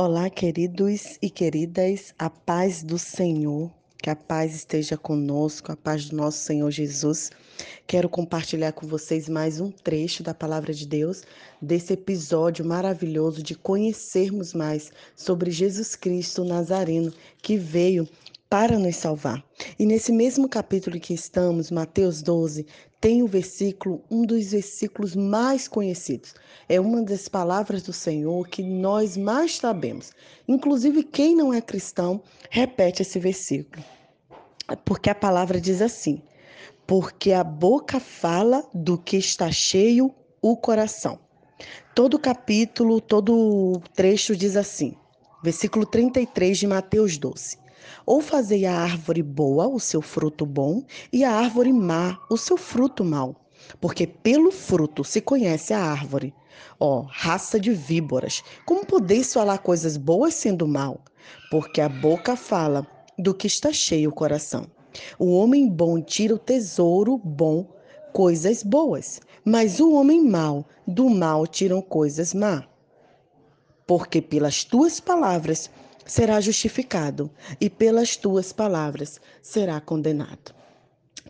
Olá, queridos e queridas, a paz do Senhor, que a paz esteja conosco, a paz do nosso Senhor Jesus. Quero compartilhar com vocês mais um trecho da palavra de Deus, desse episódio maravilhoso de conhecermos mais sobre Jesus Cristo Nazareno, que veio para nos salvar. E nesse mesmo capítulo que estamos, Mateus 12, tem o versículo, um dos versículos mais conhecidos. É uma das palavras do Senhor que nós mais sabemos. Inclusive, quem não é cristão repete esse versículo. Porque a palavra diz assim: Porque a boca fala do que está cheio o coração. Todo capítulo, todo trecho diz assim. Versículo 33 de Mateus 12. Ou fazei a árvore boa o seu fruto bom, e a árvore má o seu fruto mau. Porque pelo fruto se conhece a árvore. Ó, raça de víboras, como podeis falar coisas boas sendo mal? Porque a boca fala do que está cheio o coração. O homem bom tira o tesouro bom, coisas boas, mas o homem mau, do mal tiram coisas má. Porque pelas tuas palavras será justificado, e pelas tuas palavras será condenado.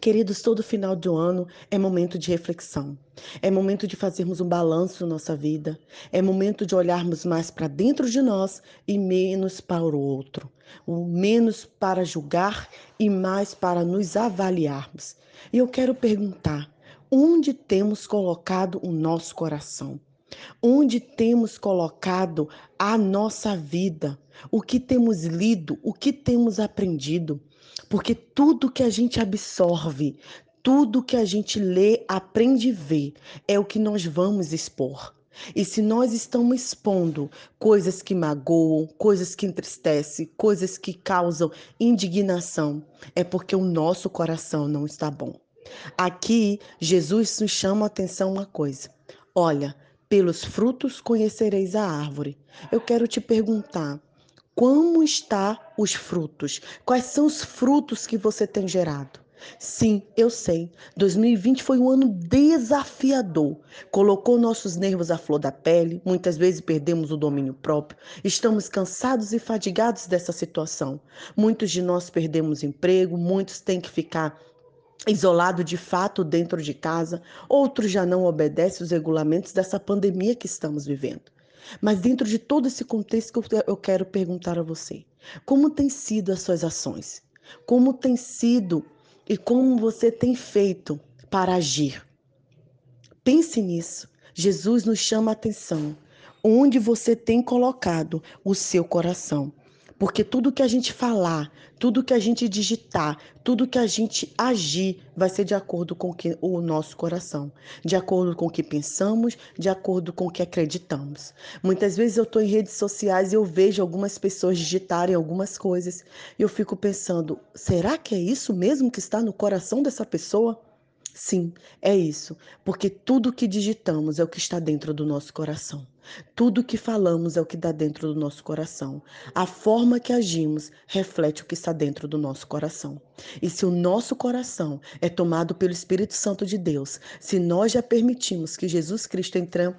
Queridos, todo final do ano é momento de reflexão. É momento de fazermos um balanço na nossa vida. É momento de olharmos mais para dentro de nós e menos para o outro. O menos para julgar e mais para nos avaliarmos. E eu quero perguntar: onde temos colocado o nosso coração? Onde temos colocado a nossa vida? O que temos lido? O que temos aprendido? Porque tudo que a gente absorve, tudo que a gente lê, aprende e vê, é o que nós vamos expor. E se nós estamos expondo coisas que magoam, coisas que entristecem, coisas que causam indignação, é porque o nosso coração não está bom. Aqui, Jesus nos chama a atenção uma coisa. Olha, pelos frutos conhecereis a árvore. Eu quero te perguntar, como está os frutos? Quais são os frutos que você tem gerado? Sim, eu sei. 2020 foi um ano desafiador. Colocou nossos nervos à flor da pele, muitas vezes perdemos o domínio próprio. Estamos cansados e fadigados dessa situação. Muitos de nós perdemos emprego, muitos têm que ficar isolado de fato dentro de casa, outros já não obedecem os regulamentos dessa pandemia que estamos vivendo. Mas dentro de todo esse contexto eu quero perguntar a você: como têm sido as suas ações? Como tem sido e como você tem feito para agir? Pense nisso. Jesus nos chama a atenção. Onde você tem colocado o seu coração? Porque tudo que a gente falar, tudo que a gente digitar, tudo que a gente agir vai ser de acordo com que, o nosso coração, de acordo com o que pensamos, de acordo com o que acreditamos. Muitas vezes eu estou em redes sociais e eu vejo algumas pessoas digitarem algumas coisas e eu fico pensando: será que é isso mesmo que está no coração dessa pessoa? Sim, é isso, porque tudo que digitamos é o que está dentro do nosso coração. Tudo que falamos é o que dá dentro do nosso coração. A forma que agimos reflete o que está dentro do nosso coração. E se o nosso coração é tomado pelo Espírito Santo de Deus, se nós já permitimos que Jesus Cristo entre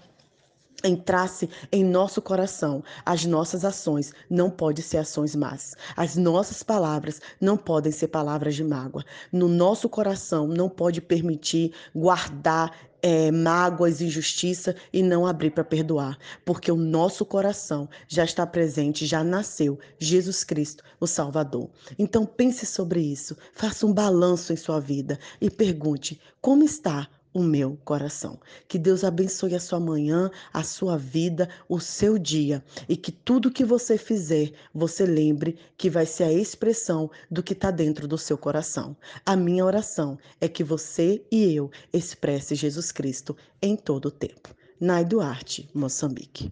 entrasse em nosso coração, as nossas ações não podem ser ações más. As nossas palavras não podem ser palavras de mágoa. No nosso coração não pode permitir guardar é, mágoas, injustiça e não abrir para perdoar, porque o nosso coração já está presente, já nasceu Jesus Cristo, o Salvador. Então pense sobre isso, faça um balanço em sua vida e pergunte como está o meu coração. Que Deus abençoe a sua manhã, a sua vida, o seu dia e que tudo que você fizer, você lembre que vai ser a expressão do que está dentro do seu coração. A minha oração é que você e eu expresse Jesus Cristo em todo o tempo. Nai Duarte, Moçambique.